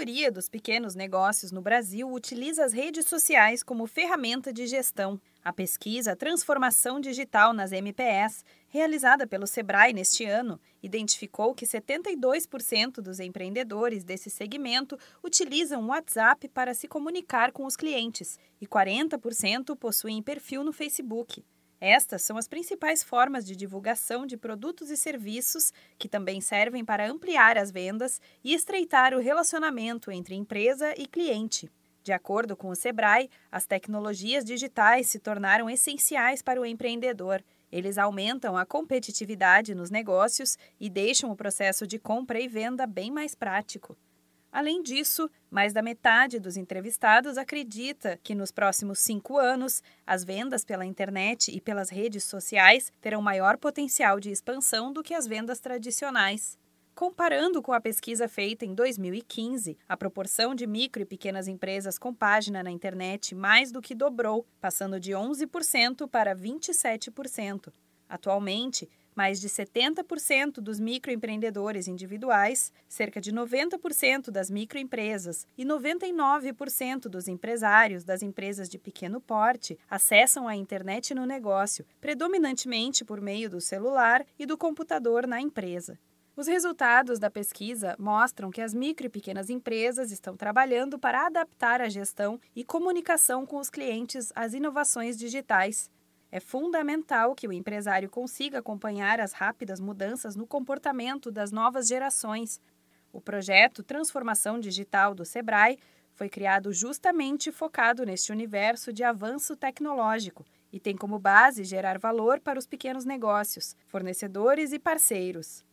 maioria dos pequenos negócios no Brasil utiliza as redes sociais como ferramenta de gestão. A pesquisa Transformação Digital nas MPS, realizada pelo Sebrae neste ano, identificou que 72% dos empreendedores desse segmento utilizam o WhatsApp para se comunicar com os clientes e 40% possuem perfil no Facebook. Estas são as principais formas de divulgação de produtos e serviços que também servem para ampliar as vendas e estreitar o relacionamento entre empresa e cliente. De acordo com o Sebrae, as tecnologias digitais se tornaram essenciais para o empreendedor. Eles aumentam a competitividade nos negócios e deixam o processo de compra e venda bem mais prático. Além disso, mais da metade dos entrevistados acredita que nos próximos cinco anos, as vendas pela internet e pelas redes sociais terão maior potencial de expansão do que as vendas tradicionais. Comparando com a pesquisa feita em 2015, a proporção de micro e pequenas empresas com página na internet mais do que dobrou, passando de 11% para 27%. Atualmente, mais de 70% dos microempreendedores individuais, cerca de 90% das microempresas e 99% dos empresários das empresas de pequeno porte acessam a internet no negócio, predominantemente por meio do celular e do computador na empresa. Os resultados da pesquisa mostram que as micro e pequenas empresas estão trabalhando para adaptar a gestão e comunicação com os clientes às inovações digitais é fundamental que o empresário consiga acompanhar as rápidas mudanças no comportamento das novas gerações. O projeto Transformação Digital do Sebrae foi criado justamente focado neste universo de avanço tecnológico e tem como base gerar valor para os pequenos negócios, fornecedores e parceiros.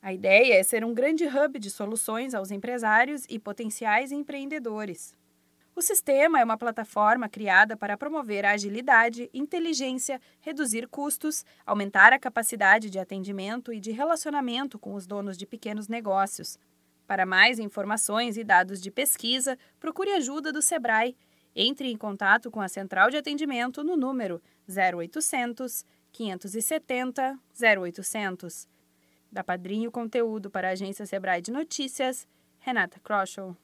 A ideia é ser um grande hub de soluções aos empresários e potenciais empreendedores. O sistema é uma plataforma criada para promover a agilidade, inteligência, reduzir custos, aumentar a capacidade de atendimento e de relacionamento com os donos de pequenos negócios. Para mais informações e dados de pesquisa, procure ajuda do Sebrae. Entre em contato com a central de atendimento no número 0800 570 0800. Da Padrinho Conteúdo para a agência Sebrae de Notícias, Renata Kroschel.